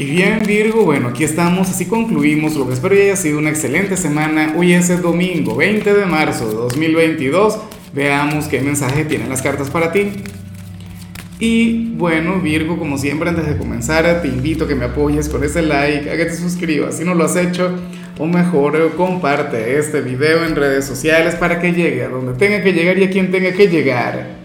Y bien Virgo, bueno, aquí estamos, así concluimos lo que espero que haya sido una excelente semana. Hoy es el domingo 20 de marzo de 2022. Veamos qué mensaje tienen las cartas para ti. Y bueno, Virgo, como siempre, antes de comenzar, te invito a que me apoyes con ese like, a que te suscribas si no lo has hecho, o mejor, comparte este video en redes sociales para que llegue a donde tenga que llegar y a quien tenga que llegar.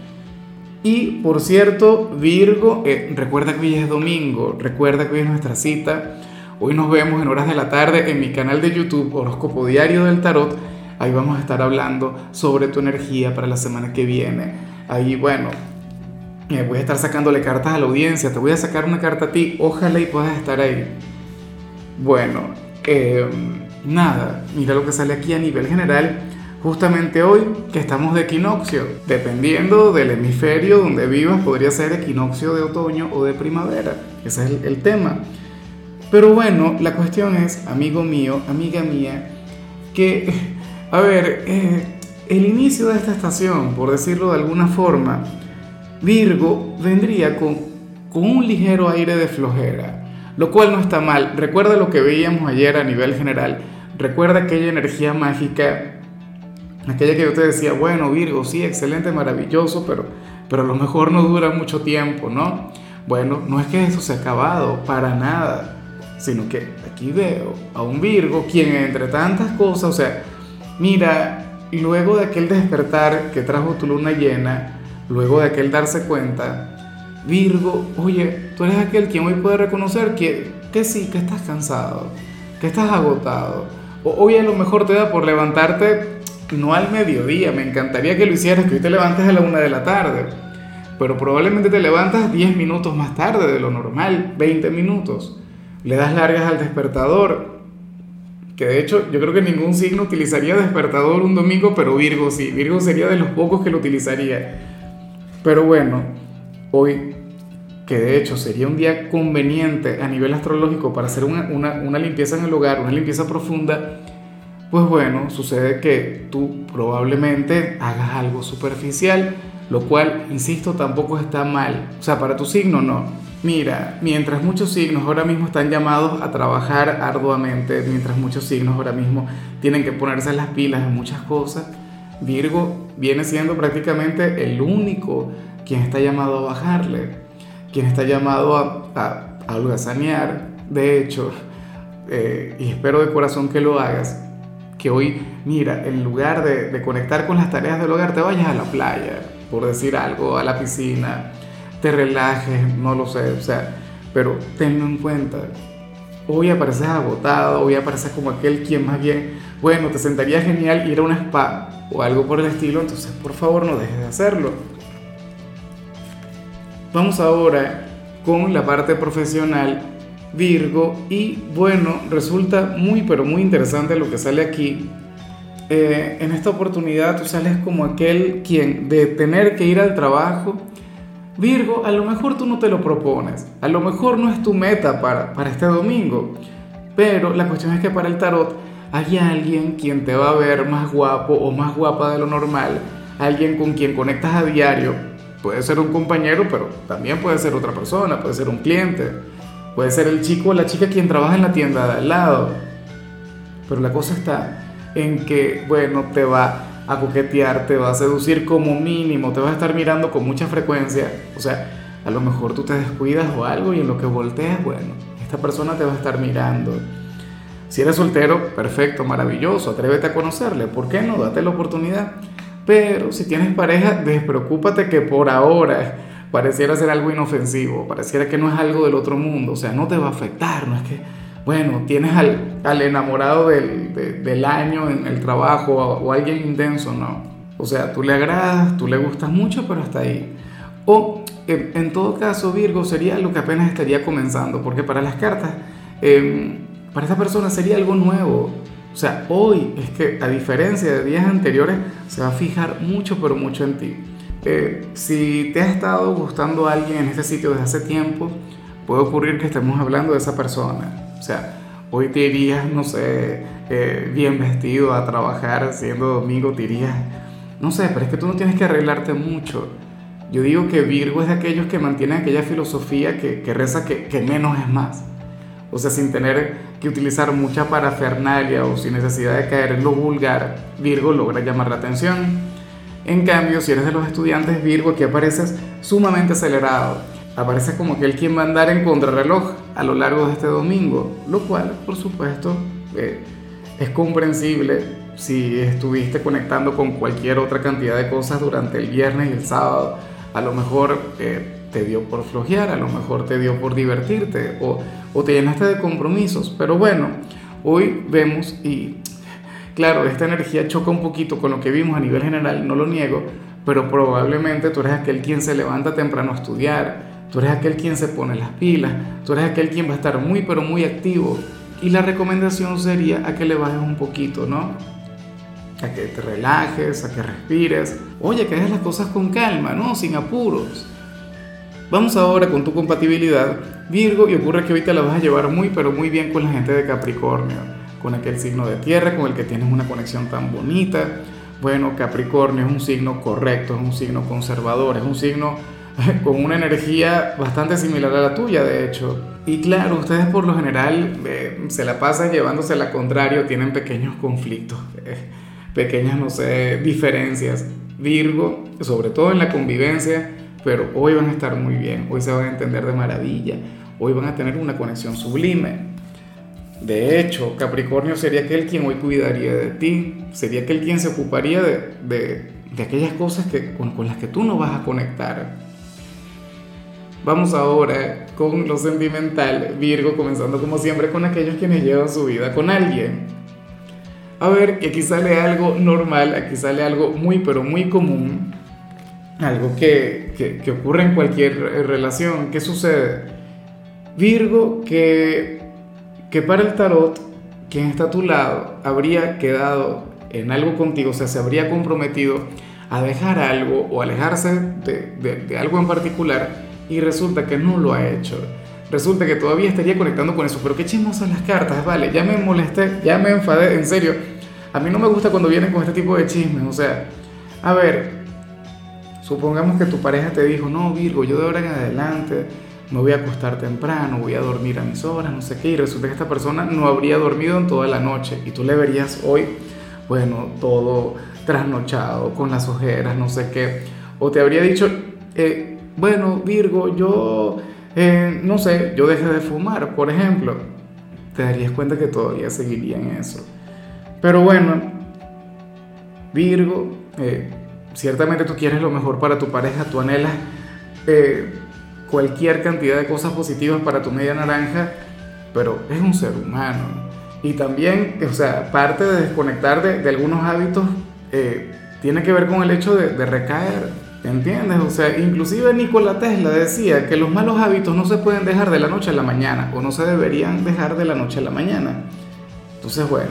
Y por cierto, Virgo, eh, recuerda que hoy es domingo, recuerda que hoy es nuestra cita. Hoy nos vemos en horas de la tarde en mi canal de YouTube Horóscopo Diario del Tarot. Ahí vamos a estar hablando sobre tu energía para la semana que viene. Ahí, bueno, eh, voy a estar sacándole cartas a la audiencia. Te voy a sacar una carta a ti. Ojalá y puedas estar ahí. Bueno, eh, nada, mira lo que sale aquí a nivel general justamente hoy que estamos de equinoccio. Dependiendo del hemisferio donde vivas, podría ser equinoccio de otoño o de primavera. Ese es el, tema. Pero bueno, la cuestión es, amigo mío, amiga mía, que, a ver, eh, el inicio de esta estación, por decirlo de alguna forma, Virgo vendría con, con un ligero aire de flojera, lo cual no está mal. Recuerda lo que veíamos ayer a nivel general. Recuerda aquella energía mágica Aquella que te decía, bueno, Virgo, sí, excelente, maravilloso, pero, pero a lo mejor no dura mucho tiempo, ¿no? Bueno, no es que eso se ha acabado, para nada, sino que aquí veo a un Virgo quien entre tantas cosas, o sea, mira, luego de aquel despertar que trajo tu luna llena, luego de aquel darse cuenta, Virgo, oye, tú eres aquel quien hoy puede reconocer que, que sí, que estás cansado, que estás agotado. O, hoy a lo mejor te da por levantarte no al mediodía, me encantaría que lo hicieras, que hoy te levantes a la una de la tarde, pero probablemente te levantas 10 minutos más tarde de lo normal, 20 minutos. Le das largas al despertador, que de hecho yo creo que ningún signo utilizaría despertador un domingo, pero Virgo sí, Virgo sería de los pocos que lo utilizaría. Pero bueno, hoy, que de hecho sería un día conveniente a nivel astrológico para hacer una, una, una limpieza en el hogar, una limpieza profunda, pues bueno, sucede que tú probablemente hagas algo superficial, lo cual, insisto, tampoco está mal. O sea, para tu signo no. Mira, mientras muchos signos ahora mismo están llamados a trabajar arduamente, mientras muchos signos ahora mismo tienen que ponerse las pilas en muchas cosas, Virgo viene siendo prácticamente el único quien está llamado a bajarle, quien está llamado a, a, a sanear. De hecho, eh, y espero de corazón que lo hagas, que hoy, mira, en lugar de, conectar con las tareas del hogar, te vayas a la playa, por decir algo, a la piscina, te relajes, no lo sé, o sea, pero tenlo en cuenta. Hoy apareces agotado, hoy apareces como aquel quien más bien, bueno, te sentaría genial ir a un spa o algo por el estilo, entonces por favor no dejes de hacerlo. Vamos ahora con la parte profesional Virgo. Y bueno, resulta muy pero muy interesante lo que sale aquí. Eh, en esta oportunidad tú sales como aquel quien de tener que ir al trabajo, Virgo, a lo mejor tú no te lo propones, a lo mejor no es tu meta para, para este domingo, pero la cuestión es que para el tarot hay alguien quien te va a ver más guapo o más guapa de lo normal, alguien con quien conectas a diario, puede ser un compañero, pero también puede ser otra persona, puede ser un cliente Puede ser el chico o la chica quien trabaja en la tienda de al lado. Pero la cosa está en que, bueno, te va a coquetear, te va a seducir como mínimo, te va a estar mirando con mucha frecuencia. O sea, a lo mejor tú te descuidas o algo y en lo que volteas, bueno, esta persona te va a estar mirando. Si eres soltero, perfecto, maravilloso, atrévete a conocerle. ¿Por qué no? Date la oportunidad. Pero si tienes pareja, despreocúpate que por ahora pareciera ser algo inofensivo, pareciera que no es algo del otro mundo, o sea, no te va a afectar, no es que, bueno, tienes al, al enamorado del, del, año en el trabajo o, alguien intenso, no. O sea, tú le agradas, tú le gustas mucho, pero hasta ahí. O en, todo caso, Virgo sería lo que apenas estaría comenzando, porque para las cartas, em, para esta persona sería algo nuevo. O sea, hoy es que a diferencia de días anteriores, se va a fijar mucho, pero mucho en ti. Eh, si te ha estado gustando alguien en este sitio desde hace tiempo, puede ocurrir que estemos hablando de esa persona. O sea, hoy te irías, no sé, eh, bien vestido a trabajar, siendo domingo, te irías, no sé, pero es que tú no tienes que arreglarte mucho. Yo digo que Virgo es de aquellos que mantienen aquella filosofía que, que reza que, que menos es más. o sea, sin tener que utilizar mucha parafernalia o sin necesidad de caer en lo vulgar, Virgo logra llamar la atención. En cambio, si eres de los estudiantes Virgo, aquí apareces sumamente acelerado. Apareces como aquel quien va a andar en contrarreloj a lo largo de este domingo, lo cual, por supuesto, eh, es comprensible si estuviste conectando con cualquier otra cantidad de cosas durante el viernes y el sábado. A lo mejor eh, te dio por flojear, a lo mejor te dio por divertirte o, o te llenaste de compromisos. Pero bueno, hoy vemos y claro, esta energía choca un poquito con lo que vimos a nivel general, no lo niego, pero probablemente tú eres aquel quien se levanta temprano a estudiar, tú eres aquel quien se pone las pilas, tú eres aquel quien va a estar muy pero muy activo. Y la recomendación sería a que le bajes un poquito, ¿no? A que te relajes, a que respires. Oye, que hagas las cosas con calma, ¿no? Sin apuros. Vamos ahora con tu compatibilidad, Virgo, y ocurre que ahorita la vas a llevar muy, pero muy bien con la gente de Capricornio, con aquel signo de tierra con el que tienes una conexión tan bonita. Bueno, Capricornio es un signo correcto, es un signo conservador, es un signo con una energía bastante similar a la tuya, de hecho. Y claro, ustedes por lo general eh, se la pasan llevándose la contrario, tienen pequeños conflictos, eh, pequeñas, no sé, diferencias. Virgo, sobre todo en la convivencia, pero hoy van a estar muy bien, hoy se van a entender de maravilla, hoy van a tener una conexión sublime. De hecho, Capricornio sería aquel quien hoy cuidaría de ti, sería aquel quien se ocuparía de, de, aquellas cosas que, con, con las que tú no vas a conectar. Vamos ahora con lo sentimental, Virgo, comenzando como siempre con aquellos quienes llevan su vida con alguien. A ver, que aquí sale algo normal, aquí sale algo muy pero muy común, algo que, que, que ocurre en cualquier eh, relación. ¿Qué sucede? Virgo, que, que para el tarot, quien está a tu lado habría quedado en algo contigo, o sea, se habría comprometido a dejar algo o alejarse de, de, de algo en particular y resulta que no lo ha hecho. Resulta que todavía estaría conectando con eso, pero qué chismosas las cartas, vale, ya me molesté, ya me enfadé, en serio. A mí no me gusta cuando vienen con este tipo de chismes, o sea, a ver, Supongamos que tu pareja te dijo, no, Virgo, yo de ahora en adelante me voy a acostar temprano, voy a dormir a mis horas, no sé qué, y resulta que esta persona no habría dormido en toda la noche y tú le verías hoy, bueno, todo trasnochado, con las ojeras, no sé qué, o te habría dicho, eh, bueno, Virgo, yo, eh, no sé, yo dejé de fumar, por ejemplo, te darías cuenta que todavía seguiría en eso. Pero bueno, Virgo, eh, ciertamente tú quieres lo mejor para tu pareja, tú anhelas eh, cualquier cantidad de cosas positivas para tu media naranja, pero es un ser humano. Y también, o sea, parte de desconectar de, de algunos hábitos eh, tiene que ver con el hecho de, de recaer, ¿entiendes? O sea, inclusive Nikola Tesla decía que los malos hábitos no se pueden dejar de la noche a la mañana, o no se deberían dejar de la noche a la mañana. Entonces, bueno,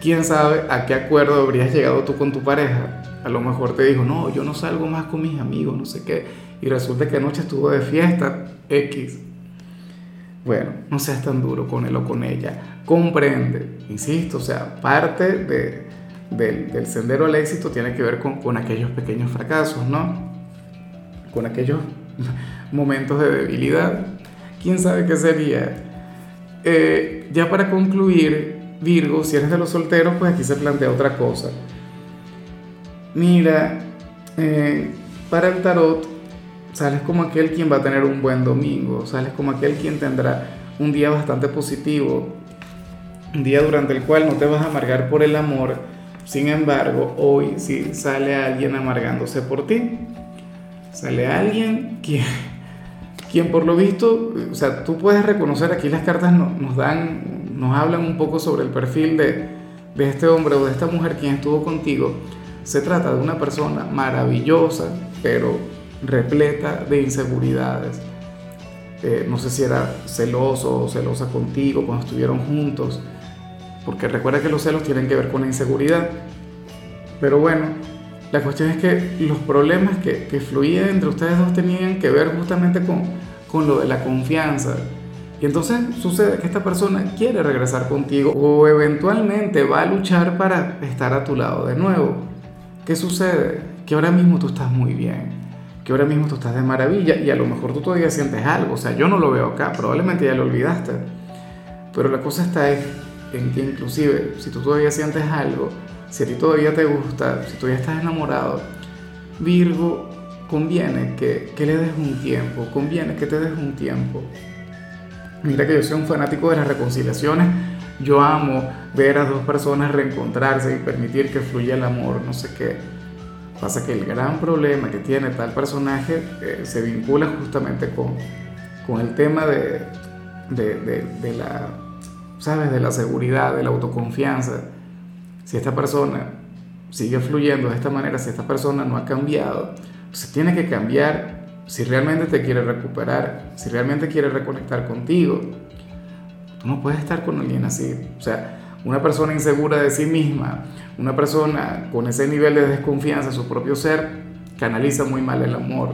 quién sabe a qué acuerdo habrías llegado tú con tu pareja a lo mejor te dijo, no, yo no salgo más con mis amigos, no sé qué. Y resulta que anoche estuvo de fiesta X. Bueno, no seas tan duro con él o con ella. Comprende, insisto, o sea, parte de, del, del, sendero al éxito tiene que ver con, con aquellos pequeños fracasos, ¿no? Con aquellos momentos de debilidad. ¿Quién sabe qué sería? Eh, ya para concluir, Virgo, si eres de los solteros, pues aquí se plantea otra cosa. Mira, eh, para el tarot sales como aquel quien va a tener un buen domingo, sales como aquel quien tendrá un día bastante positivo, un día durante el cual no te vas a amargar por el amor, sin embargo, hoy sí sale alguien amargándose por ti, sale alguien quien, quien por lo visto, o sea, tú puedes reconocer, aquí las cartas nos dan, nos hablan un poco sobre el perfil de, de este hombre o de esta mujer quien estuvo contigo, se trata de una persona maravillosa, pero repleta de inseguridades. Eh, no sé si era celoso o celosa contigo cuando estuvieron juntos, porque recuerda que los celos tienen que ver con la inseguridad. Pero bueno, la cuestión es que los problemas que, que fluían entre ustedes dos tenían que ver justamente con, con lo de la confianza. Y entonces sucede que esta persona quiere regresar contigo o eventualmente va a luchar para estar a tu lado de nuevo. ¿Qué sucede? Que ahora mismo tú estás muy bien, que ahora mismo tú estás de maravilla y a lo mejor tú todavía sientes algo, o sea, yo no lo veo acá, probablemente ya lo olvidaste, Pero la cosa está en que inclusive si tú todavía sientes algo, si a ti todavía te gusta, si todavía estás enamorado, Virgo, conviene que, que le des un tiempo, conviene que te des un tiempo. Mira que yo soy un fanático de las reconciliaciones. Yo amo ver a dos personas reencontrarse y permitir que fluya el amor, no sé qué. Pasa que el gran problema que tiene tal personaje eh, se vincula justamente con, con el tema de, de, de, la, ¿sabes? De la seguridad, de la autoconfianza. Si esta persona sigue fluyendo de esta manera, si esta persona no ha cambiado, se tiene que cambiar si realmente te quiere recuperar, si realmente quiere reconectar contigo. Tú no puedes estar con alguien así. O sea, una persona insegura de sí misma, una persona con ese nivel de desconfianza en su propio ser, canaliza muy mal el amor.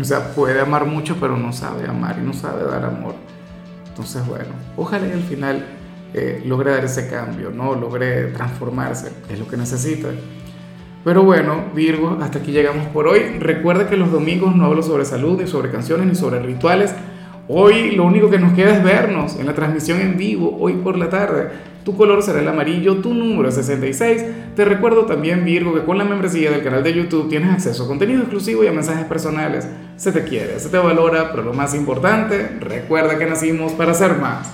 O sea, puede amar mucho, pero no sabe amar y no sabe dar amor. Entonces, bueno, ojalá al final eh, logre dar ese cambio, ¿no? Logre transformarse, es lo que necesita. Pero bueno, Virgo, hasta aquí llegamos por hoy. Recuerda que los domingos no hablo sobre salud, ni sobre canciones, ni sobre rituales. Hoy lo único que nos queda es vernos en la transmisión en vivo, hoy por la tarde. Tu color será el amarillo, tu número es 66. Te recuerdo también, Virgo, que con la membresía del canal de YouTube tienes acceso a contenido exclusivo y a mensajes personales. Se te quiere, se te valora, pero lo más importante, recuerda que nacimos para ser más.